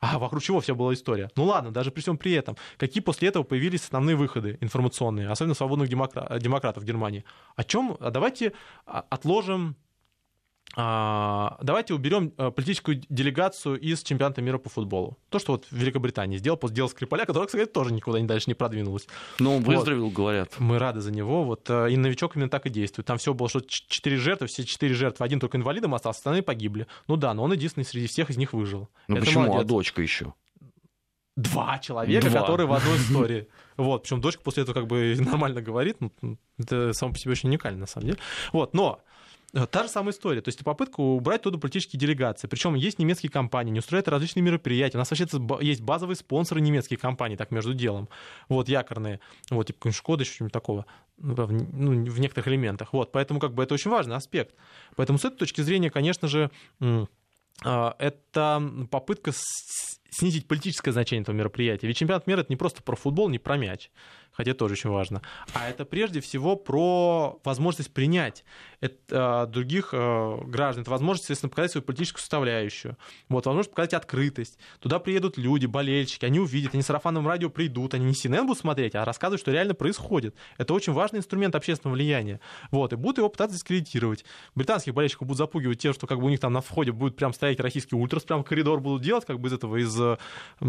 [SPEAKER 2] А вокруг чего вся была история? Ну ладно, даже при всем при этом, какие после этого появились основные выходы информационные, особенно свободных демокра- демократов в Германии? О чем? А давайте отложим давайте уберем э, политическую делегацию из чемпионата мира по футболу. То, что вот в Великобритании сделал дела Скрипаля, который, кстати, тоже никуда не дальше не продвинулась.
[SPEAKER 1] Но он выздоровел, вот. говорят.
[SPEAKER 2] Мы рады за него. Вот, э, и новичок именно так и действует. Там все было, что четыре жертвы, все четыре жертвы, один только инвалидом остался, остальные погибли. Ну да, но он единственный среди всех из них выжил.
[SPEAKER 1] Ну почему? Молодец. А дочка еще?
[SPEAKER 2] Два человека, Два. которые в одной истории. Вот, причем дочка после этого как бы нормально говорит. Ну, это само по себе очень уникально, на самом деле. Вот, но та же самая история. То есть попытка убрать туда политические делегации. Причем есть немецкие компании, не устраивают различные мероприятия. У нас вообще есть базовые спонсоры немецкие компании, так между делом. Вот, якорные. Вот, типа Шкода, еще что-нибудь такого. Ну, в некоторых элементах. Вот, поэтому как бы это очень важный аспект. Поэтому с этой точки зрения, конечно же, а, это попытка снизить политическое значение этого мероприятия. Ведь чемпионат мира это не просто про футбол, не про мяч хотя тоже очень важно. А это прежде всего про возможность принять это, других э, граждан, это возможность, естественно, показать свою политическую составляющую, вот, возможность показать открытость. Туда приедут люди, болельщики, они увидят, они сарафанным радио придут, они не CNN будут смотреть, а рассказывать, что реально происходит. Это очень важный инструмент общественного влияния. Вот, и будут его пытаться дискредитировать. Британских болельщиков будут запугивать тем, что как бы у них там на входе будет прям стоять российский ультрас, прям коридор будут делать, как бы из этого, из...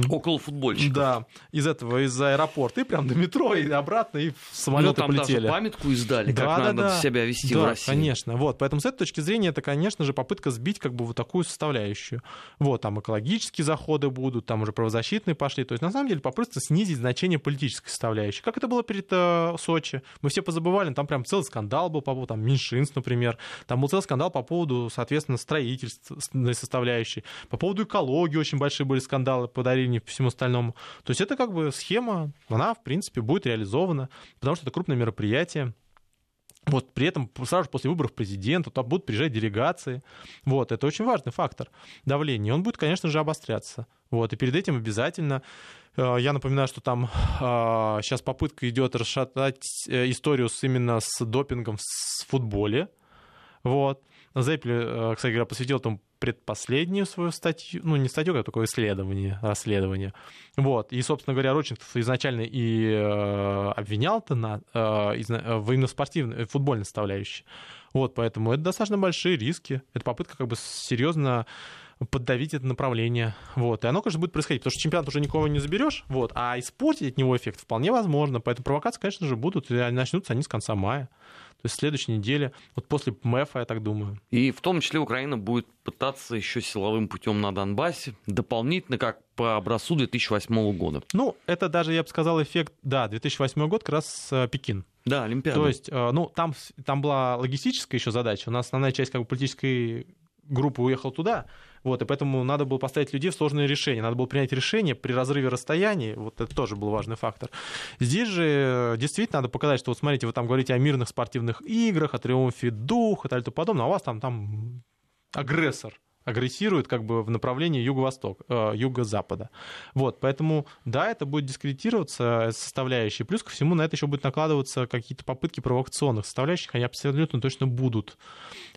[SPEAKER 1] Около футбольщиков.
[SPEAKER 2] Да, из этого, из аэропорта, и прям до метро, и обратно, и в самолеты ну, там полетели.
[SPEAKER 1] даже памятку издали, да, как да, надо да. себя вести
[SPEAKER 2] да,
[SPEAKER 1] в России.
[SPEAKER 2] конечно. Вот, поэтому с этой точки зрения это, конечно же, попытка сбить как бы вот такую составляющую. Вот, там экологические заходы будут, там уже правозащитные пошли. То есть, на самом деле, попытка снизить значение политической составляющей. Как это было перед э, Сочи? Мы все позабывали, там прям целый скандал был по поводу там, меньшинств, например. Там был целый скандал по поводу, соответственно, строительственной составляющей. По поводу экологии очень большие были скандалы по дарению всему остальному. То есть это как бы схема, она, в принципе, будет организовано, потому что это крупное мероприятие. Вот при этом сразу же после выборов президента туда будут приезжать делегации. Вот, это очень важный фактор давления. Он будет, конечно же, обостряться. Вот, и перед этим обязательно э, я напоминаю, что там сейчас э, попытка идет расшатать э, историю именно с допингом в футболе. Вот. Зеппель, кстати говоря, посвятил этому предпоследнюю свою статью, ну, не статью, а такое исследование, расследование. Вот. И, собственно говоря, Родченков изначально и э, обвинял-то на, э, э, в именно спортивной, футбольной составляющей. Вот, поэтому это достаточно большие риски. Это попытка как бы серьезно поддавить это направление. Вот. И оно, конечно, будет происходить, потому что чемпионат уже никого не заберешь, вот, а испортить от него эффект вполне возможно. Поэтому провокации, конечно же, будут, и начнутся они с конца мая. То есть в следующей неделе, вот после МЭФа, я так думаю.
[SPEAKER 1] И в том числе Украина будет пытаться еще силовым путем на Донбассе, дополнительно, как по образцу 2008 года.
[SPEAKER 2] Ну, это даже, я бы сказал, эффект, да, 2008 год как раз э, Пекин.
[SPEAKER 1] Да, Олимпиада.
[SPEAKER 2] То есть, э, ну, там, там была логистическая еще задача. У нас основная часть как бы политической группа уехала туда, вот, и поэтому надо было поставить людей в сложные решения. Надо было принять решение при разрыве расстояний. Вот это тоже был важный фактор. Здесь же действительно надо показать, что вот смотрите, вы там говорите о мирных спортивных играх, о триумфе духа и так далее и подобное, а у вас там, там агрессор агрессирует как бы в направлении юго-восток, э, юго-запада. Вот, поэтому, да, это будет дискредитироваться составляющие. Плюс ко всему на это еще будет накладываться какие-то попытки провокационных составляющих, они абсолютно точно будут.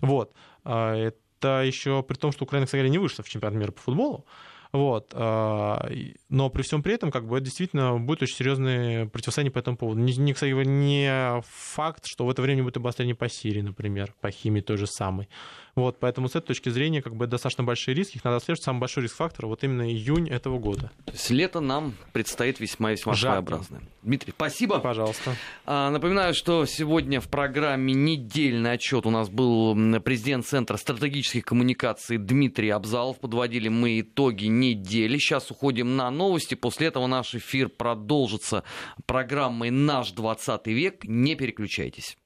[SPEAKER 2] Вот. А, это еще при том, что Украина, кстати не вышла в чемпионат мира по футболу. Вот. А, но при всем при этом, как бы, это действительно будет очень серьезные противостояния по этому поводу. Не, не, кстати, не факт, что в это время будет обострение по Сирии, например, по химии той же самой. Вот, поэтому с этой точки зрения как бы достаточно большие риски. Их надо отслеживать. Самый большой риск фактора вот именно июнь этого года.
[SPEAKER 1] То есть лето нам предстоит весьма-весьма своеобразное. Дмитрий, спасибо.
[SPEAKER 2] Пожалуйста.
[SPEAKER 1] А, напоминаю, что сегодня в программе «Недельный отчет» у нас был президент Центра стратегических коммуникаций Дмитрий Абзалов. Подводили мы итоги недели. Сейчас уходим на новости. После этого наш эфир продолжится программой «Наш 20 век». Не переключайтесь.